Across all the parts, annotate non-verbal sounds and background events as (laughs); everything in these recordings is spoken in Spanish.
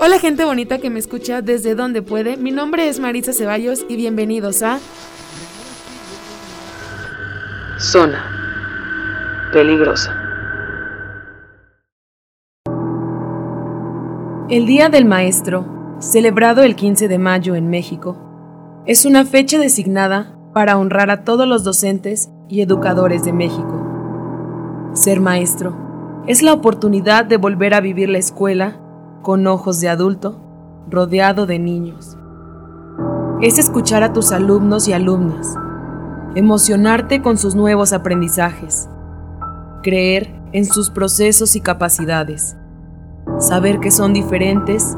Hola gente bonita que me escucha desde donde puede, mi nombre es Marisa Ceballos y bienvenidos a Zona peligrosa. El Día del Maestro, celebrado el 15 de mayo en México, es una fecha designada para honrar a todos los docentes y educadores de México. Ser maestro es la oportunidad de volver a vivir la escuela con ojos de adulto, rodeado de niños. Es escuchar a tus alumnos y alumnas, emocionarte con sus nuevos aprendizajes, creer en sus procesos y capacidades, saber que son diferentes,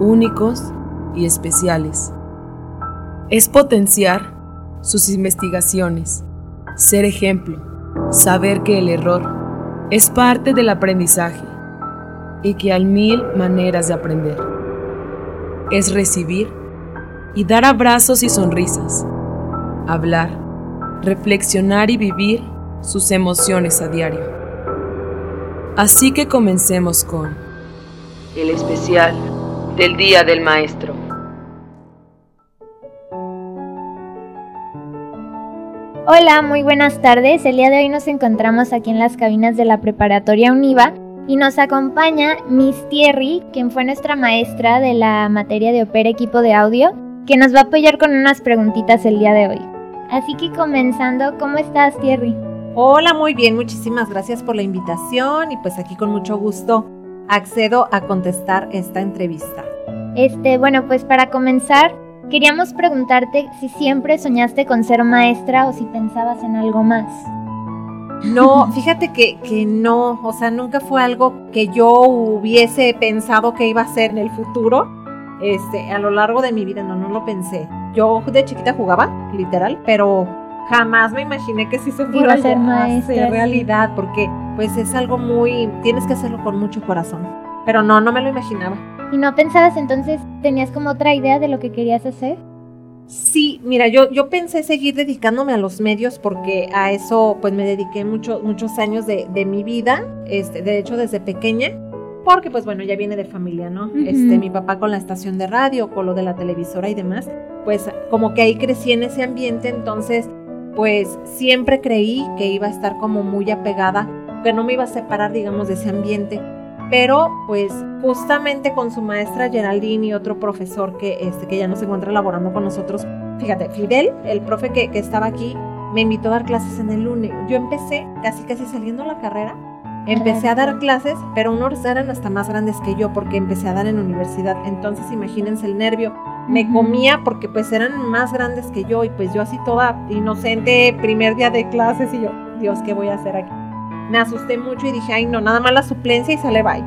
únicos y especiales. Es potenciar sus investigaciones, ser ejemplo, saber que el error es parte del aprendizaje y que hay mil maneras de aprender. Es recibir y dar abrazos y sonrisas, hablar, reflexionar y vivir sus emociones a diario. Así que comencemos con El especial del Día del Maestro. Hola, muy buenas tardes. El día de hoy nos encontramos aquí en las cabinas de la preparatoria UNIVA y nos acompaña Miss Thierry, quien fue nuestra maestra de la materia de Opera Equipo de Audio, que nos va a apoyar con unas preguntitas el día de hoy. Así que comenzando, ¿cómo estás Thierry? Hola, muy bien, muchísimas gracias por la invitación y pues aquí con mucho gusto accedo a contestar esta entrevista. Este, bueno, pues para comenzar, queríamos preguntarte si siempre soñaste con ser maestra o si pensabas en algo más. No, fíjate que, que, no, o sea, nunca fue algo que yo hubiese pensado que iba a ser en el futuro. Este, a lo largo de mi vida, no, no lo pensé. Yo de chiquita jugaba, literal, pero jamás me imaginé que sí se fuera a ser maestra, realidad, porque pues es algo muy, tienes que hacerlo con mucho corazón. Pero no, no me lo imaginaba. ¿Y no pensabas entonces, tenías como otra idea de lo que querías hacer? Sí, mira, yo, yo pensé seguir dedicándome a los medios porque a eso pues me dediqué mucho, muchos años de, de mi vida, este, de hecho desde pequeña, porque pues bueno, ya viene de familia, ¿no? Este, mi papá con la estación de radio, con lo de la televisora y demás, pues como que ahí crecí en ese ambiente, entonces pues siempre creí que iba a estar como muy apegada, que no me iba a separar, digamos, de ese ambiente pero pues justamente con su maestra Geraldine y otro profesor que, este, que ya no se encuentra laborando con nosotros, fíjate, Fidel, el profe que, que estaba aquí, me invitó a dar clases en el lunes. Yo empecé casi casi saliendo la carrera, empecé a dar clases, pero unos eran hasta más grandes que yo porque empecé a dar en universidad. Entonces imagínense el nervio. Me comía porque pues eran más grandes que yo y pues yo así toda inocente, primer día de clases y yo, Dios, ¿qué voy a hacer aquí? Me asusté mucho y dije, ay no, nada más la suplencia y sale bye.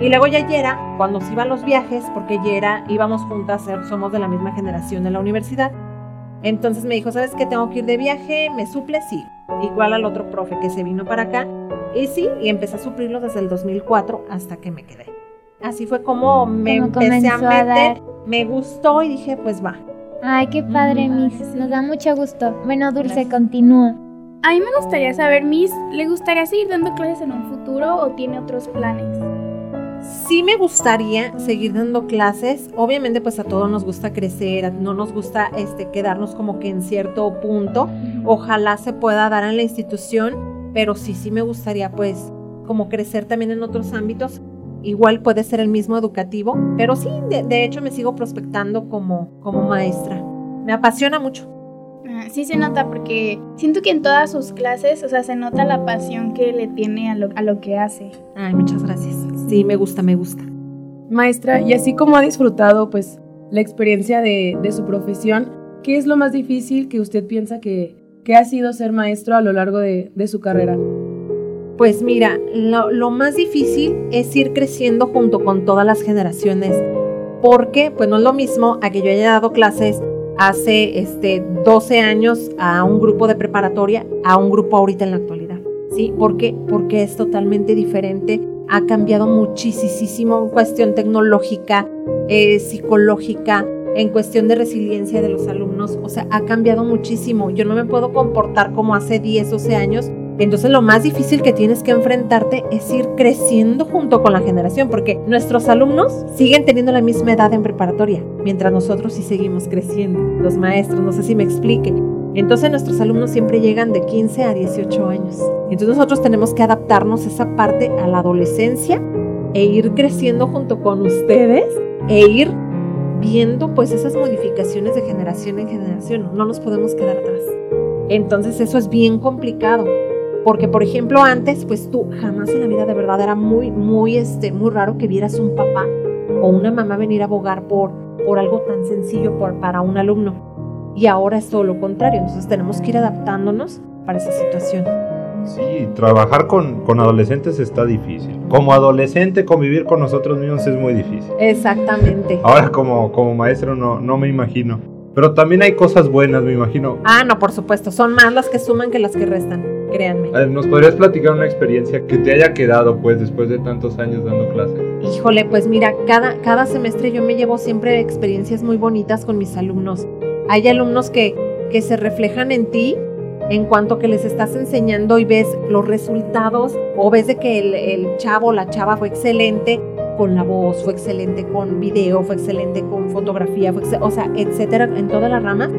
Y luego ya Yera, cuando se iban los viajes, porque Yera íbamos juntas, somos de la misma generación de la universidad, entonces me dijo, ¿sabes qué? Tengo que ir de viaje, ¿me suple? Sí. Igual al otro profe que se vino para acá. Y sí, y empecé a suplirlo desde el 2004 hasta que me quedé. Así fue como me empecé a meter, me gustó y dije, pues va. Ay, qué padre, Miss. Nos da mucho gusto. Bueno, Dulce, continúa. A mí me gustaría saber, Miss, ¿le gustaría seguir dando clases en un futuro o tiene otros planes? Sí me gustaría seguir dando clases. Obviamente pues a todos nos gusta crecer, no nos gusta este quedarnos como que en cierto punto. Ojalá se pueda dar en la institución, pero sí sí me gustaría pues como crecer también en otros ámbitos. Igual puede ser el mismo educativo, pero sí, de, de hecho me sigo prospectando como, como maestra. Me apasiona mucho. Sí se nota porque siento que en todas sus clases, o sea, se nota la pasión que le tiene a lo, a lo que hace. Ay, muchas gracias. Sí, me gusta, me gusta. Maestra, y así como ha disfrutado pues la experiencia de, de su profesión, ¿qué es lo más difícil que usted piensa que, que ha sido ser maestro a lo largo de, de su carrera? Pues mira, lo, lo, más difícil es ir creciendo junto con todas las generaciones, porque pues no es lo mismo a que yo haya dado clases hace este, 12 años a un grupo de preparatoria a un grupo ahorita en la actualidad. ¿Sí? ¿Por qué? Porque es totalmente diferente. Ha cambiado muchísimo en cuestión tecnológica, eh, psicológica, en cuestión de resiliencia de los alumnos. O sea, ha cambiado muchísimo. Yo no me puedo comportar como hace 10, 12 años Entonces lo más difícil que tienes que enfrentarte es ir creciendo junto con la generación, porque nuestros alumnos siguen teniendo la misma edad en preparatoria, mientras nosotros sí seguimos creciendo, los maestros, no sé si me explique. Entonces nuestros alumnos siempre llegan de 15 a 18 años. Entonces nosotros tenemos que adaptarnos esa parte a la adolescencia e ir creciendo junto con ustedes e ir viendo pues esas modificaciones de generación en generación. No nos podemos quedar atrás. Entonces eso es bien complicado. Porque, por ejemplo, antes, pues tú jamás en la vida de verdad era muy, muy, este, muy raro que vieras un papá o una mamá venir a abogar por, por algo tan sencillo por, para un alumno. Y ahora es todo lo contrario. Entonces tenemos que ir adaptándonos para esa situación. Sí, trabajar con, con, adolescentes está difícil. Como adolescente, convivir con nosotros mismos es muy difícil. Exactamente. Ahora como, como maestro no, no me imagino. Pero también hay cosas buenas, me imagino. Ah, no, por supuesto. Son más las que suman que las que restan, créanme. ¿Nos podrías platicar una experiencia que te haya quedado, pues, después de tantos años dando clases? Híjole, pues mira, cada, cada semestre yo me llevo siempre experiencias muy bonitas con mis alumnos. Hay alumnos que, que se reflejan en ti en cuanto que les estás enseñando y ves los resultados o ves de que el, el chavo o la chava fue excelente con la voz, fue excelente con video, fue excelente con fotografía, fue o sea, etcétera, en toda la rama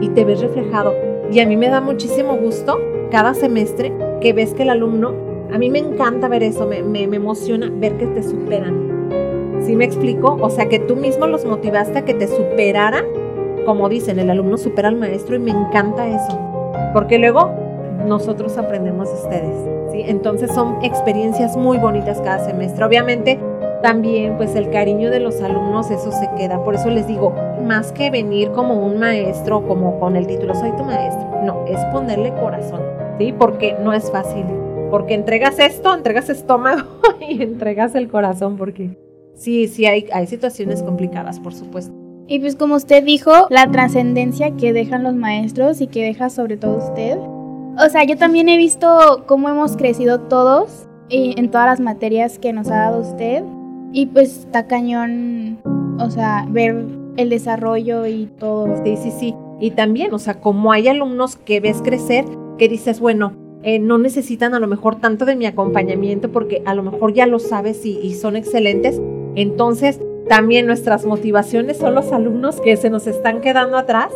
y te ves reflejado. Y a mí me da muchísimo gusto cada semestre que ves que el alumno, a mí me encanta ver eso, me, me, emociona ver que te superan. ¿Sí me explico? O sea, que tú mismo los motivaste a que te superaran. Como dicen, el alumno supera al maestro y me encanta eso porque luego nosotros aprendemos de ustedes, ¿sí? Entonces son experiencias muy bonitas cada semestre. Obviamente también pues el cariño de los alumnos eso se queda, por eso les digo, más que venir como un maestro, como con el título soy tu maestro, no, es ponerle corazón, ¿sí? Porque no es fácil, porque entregas esto, entregas estómago (laughs) y entregas el corazón, porque sí, sí hay, hay situaciones complicadas, por supuesto. Y pues como usted dijo, la trascendencia que dejan los maestros y que deja sobre todo usted. O sea, yo también he visto cómo hemos crecido todos en todas las materias que nos ha dado usted. Y pues está cañón, o sea, ver el desarrollo y todo. Sí, sí, sí. Y también, o sea, como hay alumnos que ves crecer, que dices, bueno, eh, no necesitan a lo mejor tanto de mi acompañamiento porque a lo mejor ya lo sabes y, y son excelentes. Entonces, también nuestras motivaciones son los alumnos que se nos están quedando atrás,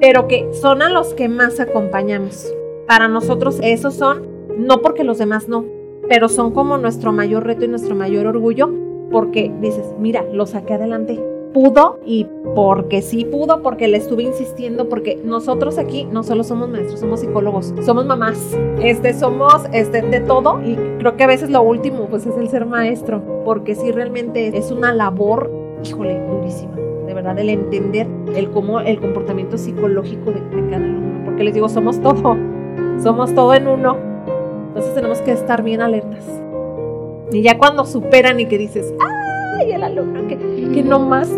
pero que son a los que más acompañamos. Para nosotros esos son, no porque los demás no, pero son como nuestro mayor reto y nuestro mayor orgullo, porque dices, mira, lo saqué adelante, pudo y porque sí pudo, porque le estuve insistiendo, porque nosotros aquí no solo somos maestros, somos psicólogos, somos mamás, este, somos este, de todo y creo que a veces lo último pues es el ser maestro, porque sí realmente es una labor, híjole, durísima, de verdad, el entender el cómo el comportamiento psicológico de, de cada alumno, porque les digo, somos todo, somos todo en uno, entonces tenemos que estar bien alertas. Y ya cuando superan y que dices, ¡ay, el alumno que, que no más!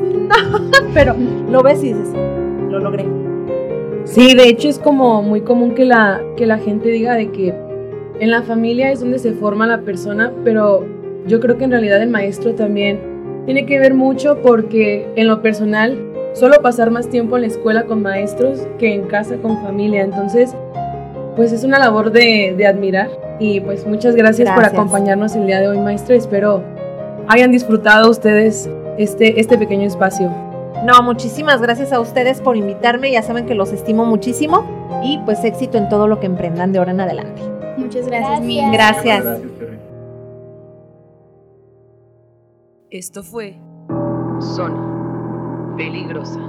(laughs) Pero lo ves y dices, lo logré. Sí, de hecho es como muy común que la, que la gente diga de que en la familia es donde se forma la persona, pero yo creo que en realidad el maestro también tiene que ver mucho porque en lo personal suelo pasar más tiempo en la escuela con maestros que en casa con familia, entonces pues es una labor de, de admirar y pues muchas gracias, Gracias. por acompañarnos el día de hoy maestro, espero hayan disfrutado ustedes este, este pequeño espacio. No, muchísimas gracias a ustedes por invitarme. Ya saben que los estimo muchísimo. Y pues éxito en todo lo que emprendan de ahora en adelante. Muchas gracias, Gracias. Mil. Gracias. Terry. Esto fue Zona peligrosa.